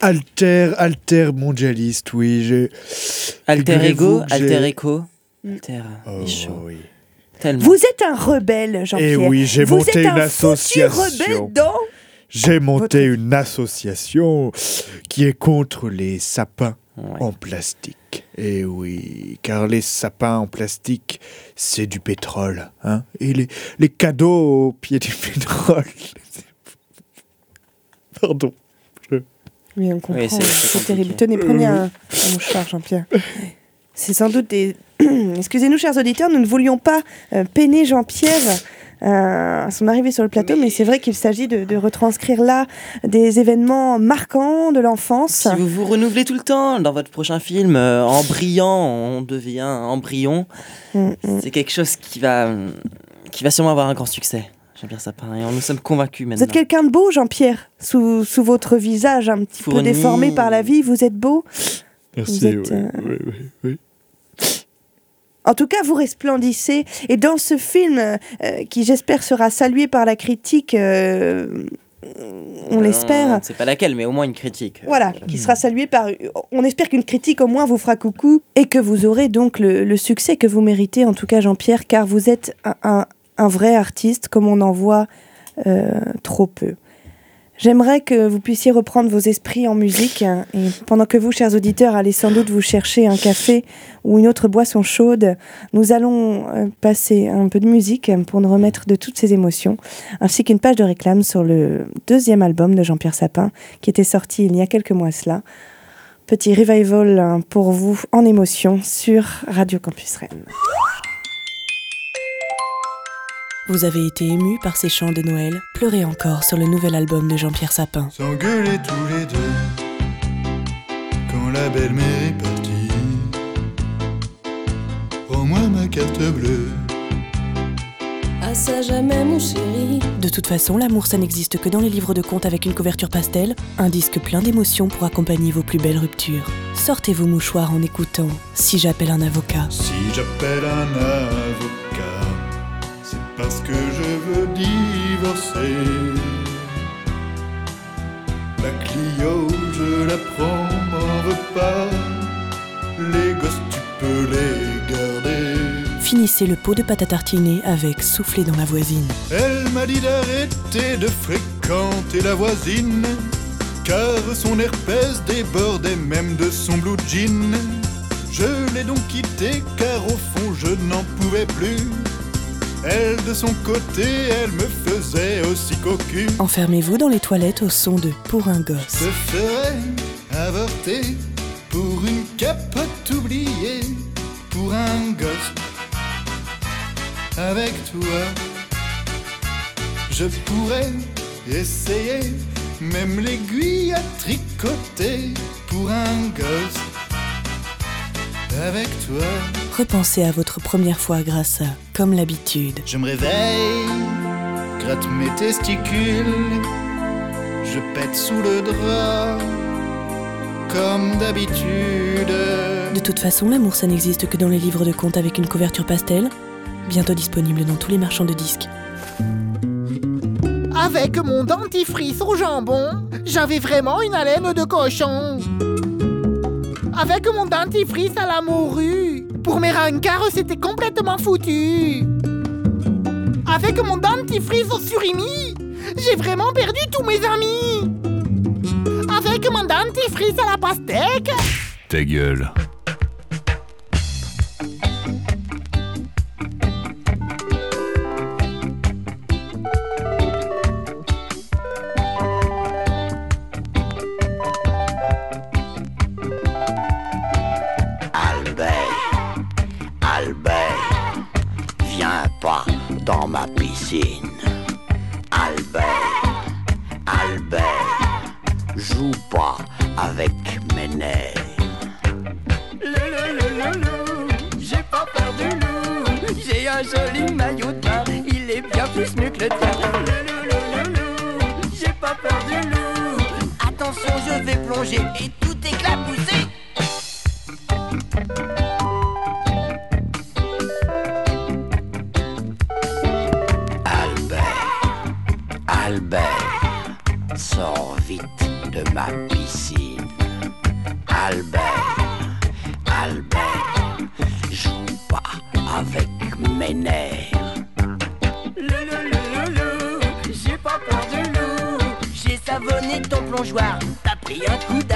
Alter, alter mondialiste, oui. j'ai-
Alter ego, alter echo,
Mm.
alter.
Oh,
est chaud.
oui.
Tellement.
Vous êtes un rebelle,
Et
Jean-Pierre.
Eh oui, j'ai
Vous
monté
êtes
une
un
association.
rebelle dans
J'ai monté
Votre-
une association qui est contre les sapins
Ouais.
en plastique. Et oui, car les sapins en plastique, c'est du pétrole. Hein Et les, les cadeaux au pied du *laughs* pétrole. Pardon.
Oui, on comprend.
Oui, c'est-
terrible. Tenez, prenez un, *laughs* un mouchoir, Jean-Pierre. *laughs* C'est sans doute des. *clears throat* Excusez-nous, chers auditeurs, nous ne voulions pas euh, peiner Jean-Pierre euh, à son arrivée sur le plateau, mais, c'est vrai qu'il s'agit de, de retranscrire là des événements marquants de l'enfance.
Si vous vous renouvelez tout le temps dans votre prochain film, euh, en brillant, on devient embryon.
Mm, mm.
C'est quelque chose qui va, qui va sûrement avoir un grand succès. Jean-Pierre Sapin, et nous sommes convaincus
Vous
maintenant.
êtes quelqu'un de beau, Jean-Pierre, sous, sous votre visage un petit peu déformé par la vie. Vous êtes beau.
Merci.
Vous êtes,
oui,
euh,
oui, oui, oui.
En tout cas, vous resplendissez. Et dans ce film, euh, qui j'espère sera salué par la critique, euh, on
Euh,
l'espère.
C'est pas laquelle, mais au moins une critique.
Voilà, qui sera salué par. On espère qu'une critique au moins vous fera coucou et que vous aurez donc le, le succès que vous méritez, en tout cas Jean-Pierre, car vous êtes un, un- un vrai artiste comme on en voit euh, trop peu. J'aimerais que vous puissiez reprendre vos esprits en musique hein, et pendant que vous, chers auditeurs, allez sans doute vous chercher un café ou une autre boisson chaude, nous allons euh, passer un peu de musique pour nous remettre de toutes ces émotions, ainsi qu'une page de réclame sur le deuxième album de Jean-Pierre Sapin qui était sorti il y a quelques mois cela. Petit revival hein, pour vous en émotion sur Radio Campus Rennes.
Vous avez été ému par ces chants de Noël Pleurez encore sur le nouvel album de Jean-Pierre Sapin.
S'engueuler tous les deux
la belle-mère est partie. Prends-moi ma carte bleue.
À ça jamais, mon chéri.
De toute façon, l'amour, ça n'existe que dans les livres de contes avec une couverture pastel, un disque plein d'émotions pour accompagner vos plus belles ruptures. Sortez vos mouchoirs en écoutant Si j'appelle un avocat.
Si j'appelle un avocat, parce que je veux divorcer. La Clio, je la prends, m'en veux pas. Les gosses, tu peux les garder.
Finissez le pot de pâte à tartiner avec Souffler dans la voisine.
Elle m'a dit d'arrêter de fréquenter la voisine, car son herpès débordait même de son blue jean. Je l'ai donc quitté car au fond je n'en pouvais plus. Elle de son côté, elle me faisait aussi cocu.
Enfermez-vous dans les toilettes au son de Pour un gosse.
Se ferait avorter pour une capote oubliée, pour un gosse. Avec toi, je pourrais essayer même l'aiguille à tricoter pour un gosse. Avec toi,
Repensez à votre première fois grâce à Comme l'habitude.
je me réveille, gratte mes testicules, je pète sous le drap, comme d'habitude.
De toute façon, l'amour, ça n'existe que dans les livres de contes avec une couverture pastel, bientôt disponible dans tous les marchands de disques.
Avec mon dentifrice au jambon, j'avais vraiment une haleine de cochon. Avec mon dentifrice à la morue, pour mes rancards, c'était complètement foutu. Avec mon dentifrice au surimi, j'ai vraiment perdu tous mes amis. Avec mon dentifrice à la pastèque,
Ta gueule.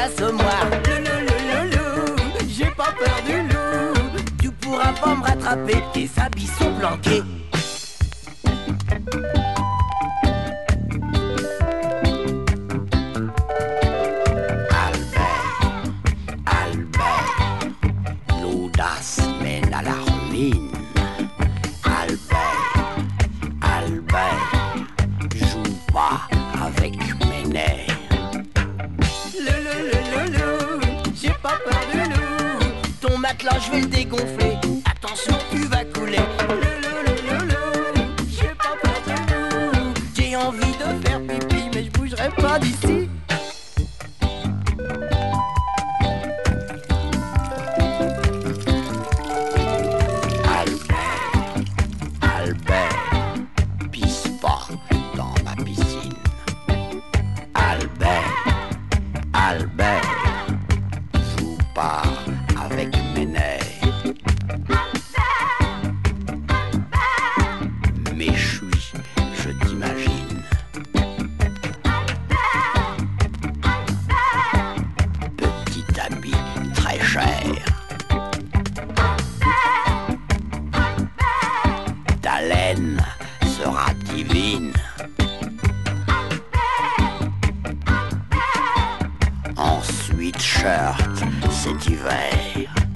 Un coup d'assommoir. Lou, lou, lou, lou, lou, J'ai pas peur du loup, tu pourras pas me rattraper, tes habits sont planqués. Vais le dégonfler.
Ensuite, shirt cet hiver.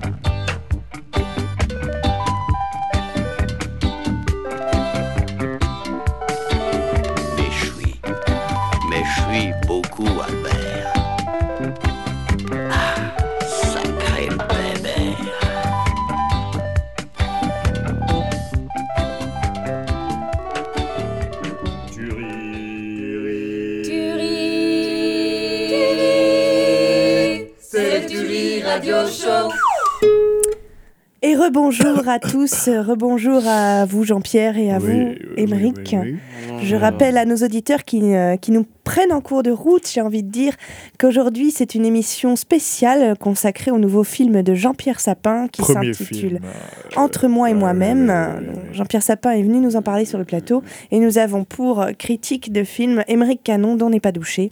Rebonjour à tous, rebonjour à vous Jean-Pierre et à
Oui,
vous Émeric.
oui, oui, oui.
Je rappelle à nos auditeurs qui, euh, qui nous prennent en cours de route, j'ai envie de dire qu'aujourd'hui c'est une émission spéciale consacrée au nouveau film de Jean-Pierre Sapin qui s'intitule Entre moi et moi-même. Jean-Pierre Sapin est venu nous en parler sur le plateau et nous avons pour critique de film Émeric Canon, dont n'est pas douché,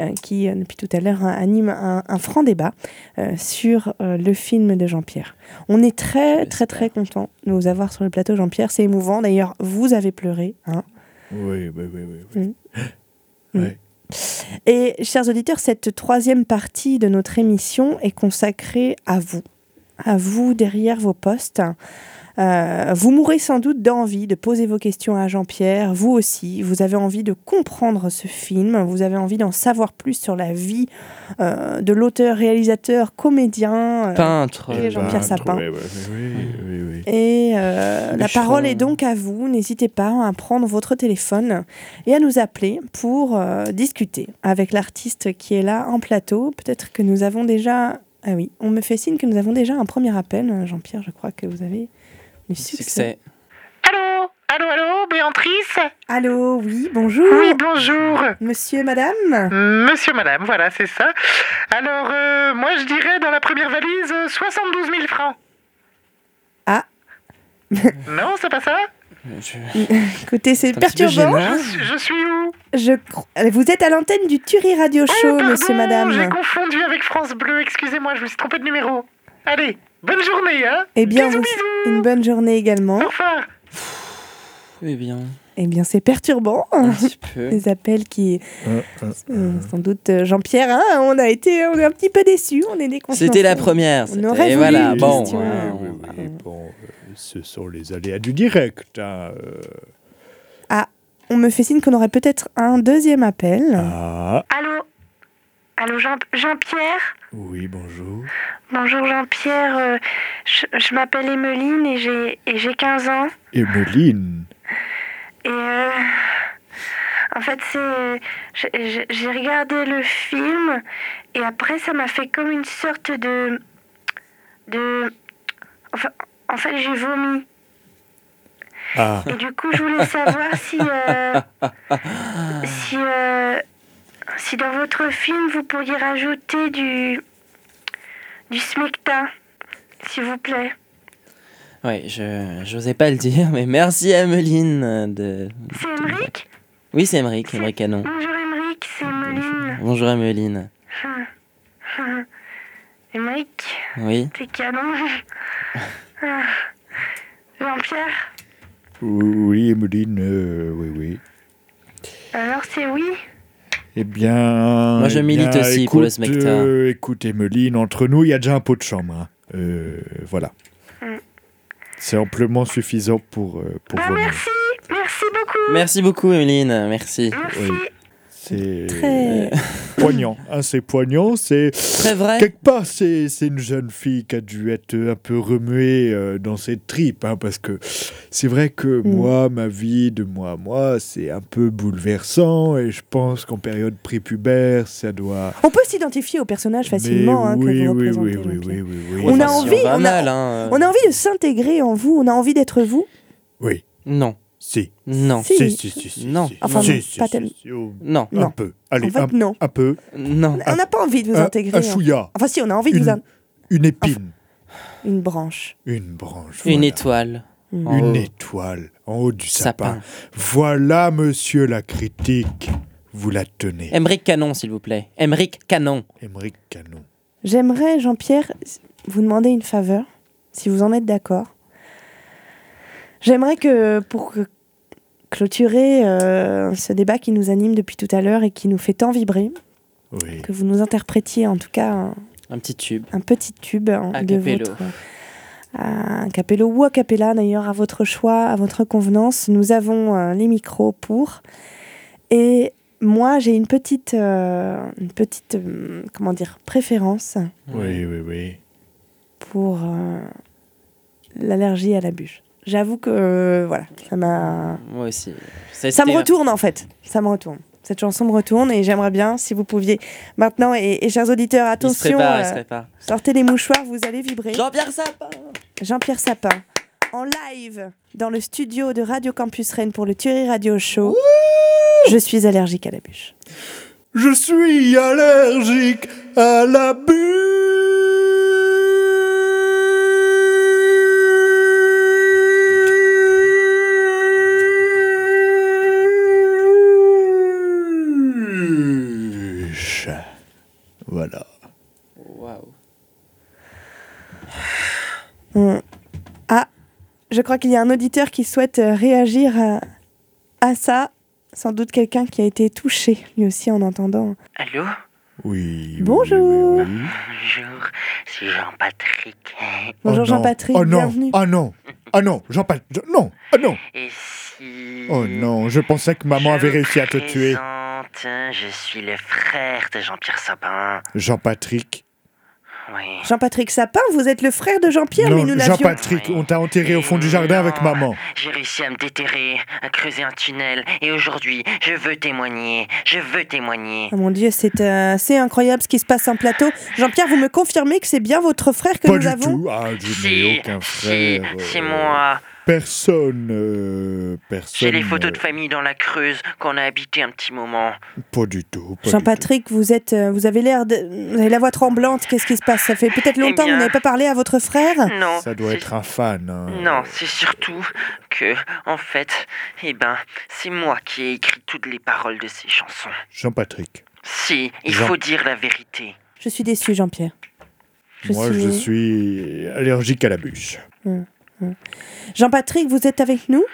euh, qui euh, depuis tout à l'heure euh, anime un, un franc débat euh, sur euh, le film de Jean-Pierre. On est très très très content de vous avoir sur le plateau Jean-Pierre, c'est émouvant. D'ailleurs, vous avez pleuré. Hein
Oui, oui, oui, oui.
Et chers auditeurs, cette troisième partie de notre émission est consacrée à vous, à vous derrière vos postes. Euh, vous mourrez sans doute d'envie de poser vos questions à Jean-Pierre, vous aussi, vous avez envie de comprendre ce film, vous avez envie d'en savoir plus sur la vie euh, de l'auteur, réalisateur, comédien. euh,
Peintre.
Et Jean-Pierre
Ben,
Sapin.
ouais, ouais, oui, oui, oui, oui.
Et euh, la parole est donc à vous. N'hésitez pas à prendre votre téléphone et à nous appeler pour euh, discuter avec l'artiste qui est là en plateau. Peut-être que nous avons déjà. Ah oui, on me fait signe que nous avons déjà un premier appel. Euh, Jean-Pierre, je crois que vous avez du succès.
Succès.
Allô Allô, allô, Béatrice
Allô, oui, bonjour.
Oui, bonjour.
Monsieur, madame
Monsieur, madame, voilà, c'est ça. Alors, euh, moi, je dirais dans la première valise euh, 72 000 francs.
Ah. *laughs*
non, c'est pas ça
Je- *laughs*
Écoutez, c'est perturbant.
je, suis- je suis où
Je... cro- Vous êtes à l'antenne du Turi Radio
Oh,
Show,
pardon,
monsieur,
J'ai
madame.
confondu avec France Bleu, excusez-moi, je me suis trompé de numéro. Allez, bonne journée, hein
Eh bien,
Bisous,
vous-
bisous
une bonne journée également.
Au revoir
Eh bien,
Eh bien, c'est perturbant.
un petit peu. *laughs*
Les appels qui,
Euh, euh,
Euh, sans doute Jean-Pierre, hein, on a été on est un petit peu déçus, on est décontenancés.
C'était la première.
On aurait
Et voilà,
une
bon.
question.
hein,
oui,
on-
oui, bon, euh, ce sont les aléas du direct. hein, euh.
On me fait signe qu'on aurait peut-être un deuxième appel.
Ah,
Allô Allô Jean- Jean-Pierre
oui, bonjour.
Bonjour Jean-Pierre, euh, je, je m'appelle Emeline et j'ai et j'ai 15 ans.
Emeline.
Et euh, en fait, c'est j'ai- regardé le film et après ça m'a fait comme une sorte de de enfin en fait j'ai vomi
Ah,
et du coup je voulais savoir si euh, *laughs* si si dans votre film vous pourriez rajouter du du smecta s'il vous plaît.
Ouais, je j'osais pas le dire, mais merci Emeline euh, de.
C'est Emeric?
Oui, c'est Emeric, Emeric Canon.
Bonjour Emeric, c'est Emeline.
Bonjour Emeline.
Emeric,
Oui.
t'es canon. *laughs* Ah. Jean-Pierre,
oui, Emeline, euh, oui, oui.
alors c'est oui?
Eh bien.
Moi, je
eh
milite
bien,
aussi pour le
écoute,
Smecta.
euh, écoute, Emeline, entre nous, il y a déjà un pot de chambre. hein. Euh, voilà.
Mm.
C'est amplement suffisant pour, euh, pour
Bah,
vomir.
merci, merci beaucoup.
Merci beaucoup Emeline, merci.
Merci.
Oui. C'est
Très. *laughs*
poignant. hein, c'est poignant. C'est
Très vrai.
quelque part, c'est c'est une jeune fille qui a dû être un peu remuée euh, dans ses tripes, hein, parce que c'est vrai que
Mm.
moi, ma vie de moi à moi, c'est un peu bouleversant, et je pense qu'en période prépubère, ça doit.
On peut s'identifier au personnage facilement hein, que
oui,
vous
oui,
représentez.
oui, oui, oui, oui, oui.
On a envie, on a-
mal, hein.
On a envie de s'intégrer en vous, on a envie d'être vous?
Oui,
Non,
si.
non,
Si.
Si, si, si, si,
Non.
Enfin,
Si,
non,
si,
pas
si,
tellement.
si, oh,
non,
Un
Non.
peu. Allez,
en fait,
un,
non.
un peu.
non.
On n'a pas envie de vous
Un-
intégrer.
Un
hein.
chouïa.
Enfin, si, on a envie de vous
Une,
in-
une épine.
une branche.
Une branche.
Une
voilà.
étoile.
Mm.
En
Une
haut.
étoile en haut du sapin.
Sapin.
Voilà, monsieur la critique. Vous la tenez.
Emeric Canon, s'il vous plaît. Emeric Canon.
Émeric Canon.
J'aimerais, Jean-Pierre, vous demander une faveur, si vous en êtes d'accord. J'aimerais que, pour que- clôturer euh, ce débat qui nous anime depuis tout à l'heure et qui nous fait tant vibrer,
Oui.
que vous nous interprétiez en tout cas un,
Un petit tube.
un petit tube hein,
A
de votre... Un capello ou a cappella d'ailleurs, à votre choix, à votre convenance. Nous avons euh, les micros pour. Et moi, j'ai une petite, euh, une petite euh, comment dire, préférence
Oui, oui, oui.
pour euh, l'allergie à la bûche. J'avoue que euh, voilà, ça m'a,
Moi aussi.
ça me retourne en fait, ça me retourne. Cette chanson me retourne et j'aimerais bien, si vous pouviez maintenant, et, et chers auditeurs,
Il se
attention,
il
euh,
se prépare.
sortez les mouchoirs, vous allez vibrer.
Jean-Pierre Sapin
Jean-Pierre Sapin, en live dans le studio de Radio Campus Rennes pour le Thury Radio Show. Je suis allergique à la bûche.
Je suis allergique à la bûche. Voilà.
Waouh.
On- Ah, je crois qu'il y a un auditeur qui souhaite euh, réagir à, à ça. Sans doute quelqu'un qui a été touché, lui aussi, en entendant.
Allô?
Oui.
Bonjour.
oui, oui.
Bonjour, c'est Jean-Patrick.
Bonjour
Oh.
Jean-Patrick,
Oh non.
bienvenue.
Ah non. Ah non. Jean-Patrick. Non. Ah non.
Et si...
Oh non. Je pensais que maman avait réussi à te tuer.
Je suis le frère de Jean-Pierre Sapin.
Jean-Patrick.
Oui.
Jean-Patrick Sapin, vous êtes le frère de Jean-Pierre, mais
Non,
nous n'avions...
Jean-Patrick, on t'a enterré au fond du jardin avec maman.
J'ai réussi à me déterrer, à creuser un tunnel, et aujourd'hui, je veux témoigner. Je veux témoigner.
Oh mon Dieu, c'est euh, assez incroyable ce qui se passe en plateau. Jean-Pierre, vous me confirmez que c'est bien votre frère que
Pas
nous
du
avons
tout. Ah, je
Si,
n'ai aucun
si,
frère.
c'est
euh,
moi.
Personne. euh, personne.
J'ai les photos de famille dans la Creuse qu'on a habité un petit moment.
Pas du tout. pas
Jean-Patrick, vous êtes, euh, vous avez l'air de, vous avez la voix tremblante. Qu'est-ce qui se passe? Ça fait peut-être longtemps que
bien,
vous n'avez pas parlé à votre frère?
Non.
Ça doit
c'est-
être un fan. hein.
Non, c'est surtout que, en fait, eh ben, c'est moi qui ai écrit toutes les paroles de ces chansons.
Jean-Patrick.
Si, il
Jean-
faut dire la vérité.
Je suis déçue, Jean-Pierre. Je
Moi,
suis-
je suis allergique à la bûche.
Jean-Patrick, vous êtes avec nous?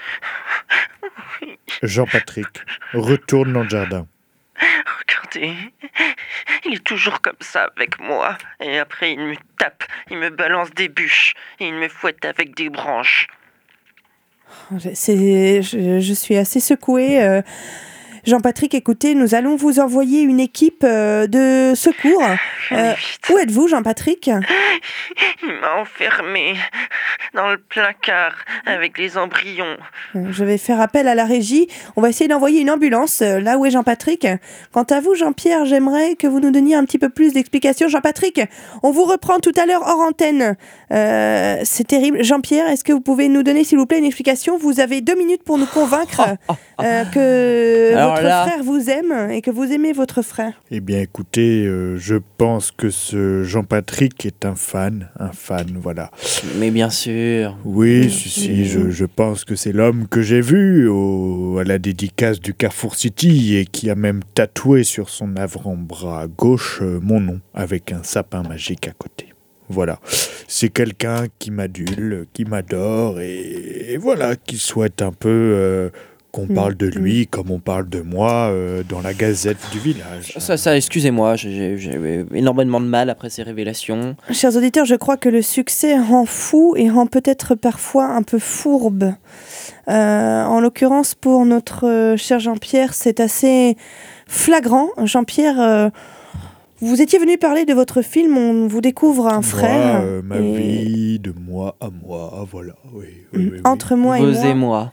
Jean-Patrick, retourne dans le jardin.
Regardez, il est toujours comme ça avec moi. Et après, il me tape, il me balance des bûches, et il me fouette avec des branches.
C'est, je, je suis assez secouée. euh. Jean-Patrick, écoutez, nous allons vous envoyer une équipe euh, de secours.
Allez
Euh, où êtes-vous, Jean-Patrick? *laughs*
Il m'a enfermé dans le placard avec les embryons.
Euh, Je vais faire appel à la régie. On va essayer d'envoyer une ambulance euh, là où est Jean-Patrick. Quant à vous, Jean-Pierre, j'aimerais que vous nous donniez un petit peu plus d'explications. Jean-Patrick, on vous reprend tout à l'heure hors antenne. Euh, c'est terrible. Jean-Pierre, est-ce que vous pouvez nous donner, s'il vous plaît, une explication? Vous avez deux minutes pour nous convaincre *laughs* euh, que
Alors
votre
là-
frère vous aime et que vous aimez votre frère.
Eh bien, écoutez, euh, je pense que ce Jean-Patrick est un fan. Un fan, voilà.
Mais bien sûr.
Oui, si, si, je, je pense que c'est l'homme que j'ai vu au- à la dédicace du Carrefour City et qui a même tatoué sur son avant-bras gauche euh, mon nom avec un sapin magique à côté. Voilà, c'est quelqu'un qui m'adule, qui m'adore et, et voilà, qui souhaite un peu euh, qu'on
Mm,
parle de lui comme on parle de moi euh, dans la gazette du village.
Ça, ça excusez-moi, j'ai énormément de mal après ces révélations.
Chers auditeurs, je crois que le succès rend fou et rend peut-être parfois un peu fourbe. Euh, en l'occurrence, pour notre euh, cher Jean-Pierre, c'est assez flagrant. Jean-Pierre, euh, vous étiez venu parler de votre film, on vous découvre un
Moi,
frère.
euh, ma
et-
vie, de moi à moi, voilà. Oui, oui, oui, oui.
Entre moi et
Vous
moi.
et moi.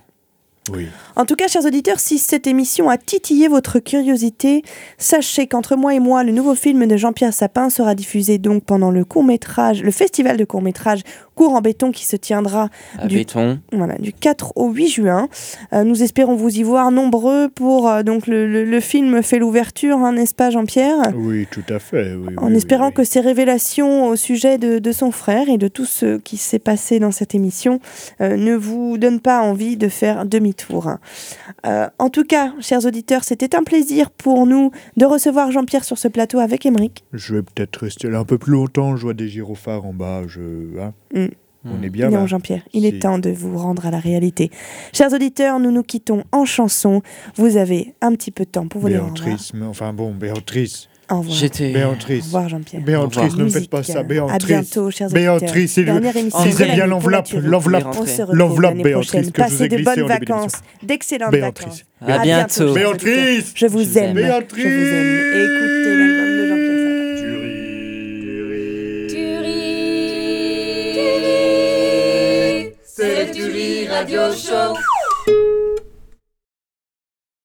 En tout cas, chers auditeurs, si cette émission a titillé votre curiosité, sachez qu'entre moi et moi, le nouveau film de Jean-Pierre Sapin sera diffusé donc pendant le court-métrage, le festival de court-métrage Cours en béton qui se tiendra
À
Du-
béton.
voilà, du 4 au 8 juin. Euh, nous espérons vous y voir nombreux pour euh, donc le, le- le film fait l'ouverture, hein, n'est-ce pas Jean-Pierre?
Oui, tout à fait. oui,
En
oui,
espérant
oui,
que ces révélations au sujet de, de son frère et de tout ce qui s'est passé dans cette émission euh, ne vous donnent pas envie de faire demi-tour. Euh, en tout cas, chers auditeurs, c'était un plaisir pour nous de recevoir Jean-Pierre sur ce plateau avec Émeric.
Je vais peut-être rester là un peu plus longtemps. Je vois des gyrophares en bas. Je... hein.
Mm.
On est bien
non. Jean-Pierre, il
Si.
est temps de vous rendre à la réalité. Chers auditeurs, nous nous quittons en chanson. Vous avez un petit peu de temps pour vous au.
Béatrice, mais enfin bon, Béatrice.
Au revoir.
J'étais.
Au
Béatrice.
revoir, Jean-Pierre.
Béatrice, ne faites pas ça,
À
Béatrice.
bientôt, chers
Béatrice,
auditeurs.
s'il
Dernière émission
lisez
de l'année
bien l'enveloppe, l'enveloppe,
On se retrouve
l'enveloppe, Béatrice, que je vous
Passez de bonnes vacances, d'excellentes
Béatrice.
vacances.
À bientôt.
Béatrice
Je vous aime.
aime.
Béatrice.
Je vous aime. Et écoutez
Radio Show.